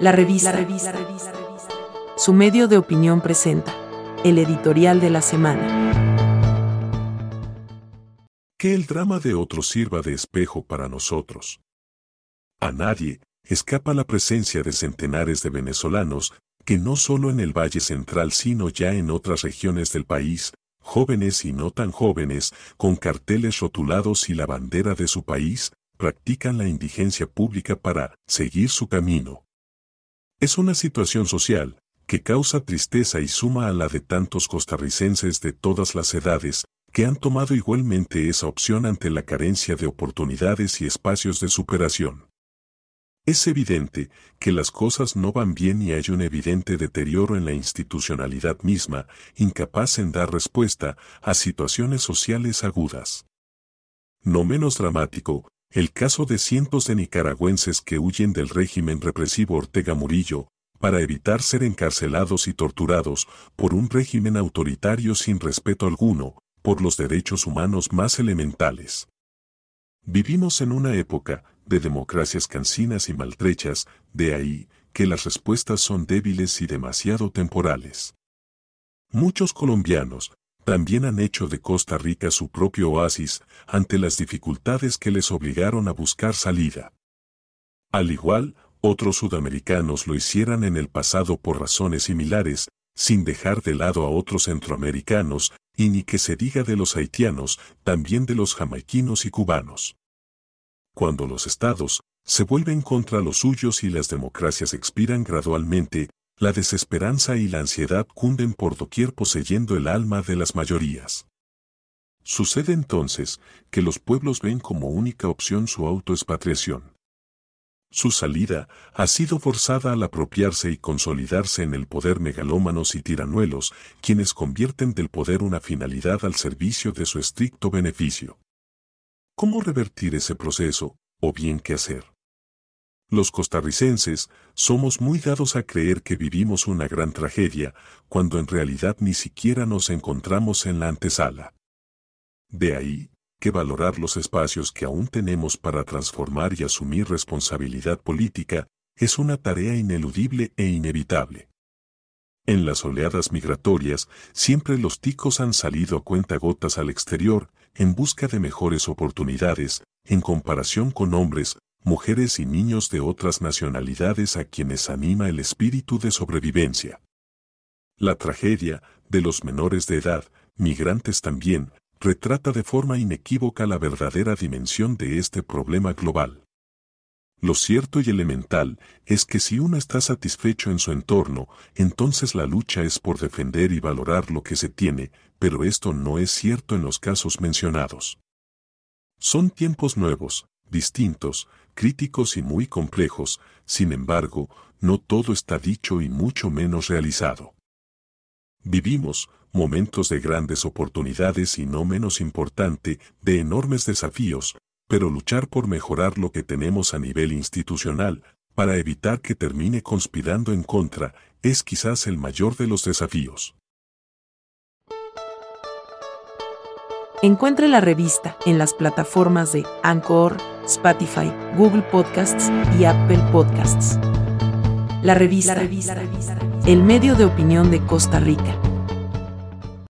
La revista. Su medio de opinión presenta el editorial de la semana. Que el drama de otros sirva de espejo para nosotros. A nadie escapa la presencia de centenares de venezolanos que no solo en el Valle Central sino ya en otras regiones del país, jóvenes y no tan jóvenes, con carteles rotulados y la bandera de su país, practican la indigencia pública para seguir su camino. Es una situación social que causa tristeza y suma a la de tantos costarricenses de todas las edades, que han tomado igualmente esa opción ante la carencia de oportunidades y espacios de superación. Es evidente que las cosas no van bien y hay un evidente deterioro en la institucionalidad misma, incapaz en dar respuesta a situaciones sociales agudas. No menos dramático, el caso de cientos de nicaragüenses que huyen del régimen represivo Ortega Murillo, para evitar ser encarcelados y torturados por un régimen autoritario sin respeto alguno, por los derechos humanos más elementales. Vivimos en una época de democracias cansinas y maltrechas, de ahí que las respuestas son débiles y demasiado temporales. Muchos colombianos, también han hecho de Costa Rica su propio oasis ante las dificultades que les obligaron a buscar salida. Al igual, otros sudamericanos lo hicieran en el pasado por razones similares, sin dejar de lado a otros centroamericanos, y ni que se diga de los haitianos, también de los jamaiquinos y cubanos. Cuando los estados se vuelven contra los suyos y las democracias expiran gradualmente, la desesperanza y la ansiedad cunden por doquier poseyendo el alma de las mayorías. Sucede entonces que los pueblos ven como única opción su autoexpatriación. Su salida ha sido forzada al apropiarse y consolidarse en el poder megalómanos y tiranuelos, quienes convierten del poder una finalidad al servicio de su estricto beneficio. ¿Cómo revertir ese proceso, o bien qué hacer? Los costarricenses somos muy dados a creer que vivimos una gran tragedia, cuando en realidad ni siquiera nos encontramos en la antesala. De ahí, que valorar los espacios que aún tenemos para transformar y asumir responsabilidad política, es una tarea ineludible e inevitable. En las oleadas migratorias, siempre los ticos han salido a cuentagotas al exterior, en busca de mejores oportunidades, en comparación con hombres, mujeres y niños de otras nacionalidades a quienes anima el espíritu de sobrevivencia. La tragedia, de los menores de edad, migrantes también, retrata de forma inequívoca la verdadera dimensión de este problema global. Lo cierto y elemental es que si uno está satisfecho en su entorno, entonces la lucha es por defender y valorar lo que se tiene, pero esto no es cierto en los casos mencionados. Son tiempos nuevos, distintos, críticos y muy complejos, sin embargo, no todo está dicho y mucho menos realizado. Vivimos momentos de grandes oportunidades y no menos importante, de enormes desafíos, pero luchar por mejorar lo que tenemos a nivel institucional, para evitar que termine conspirando en contra, es quizás el mayor de los desafíos. Encuentre la revista en las plataformas de Anchor, Spotify, Google Podcasts y Apple Podcasts. La revista, el medio de opinión de Costa Rica.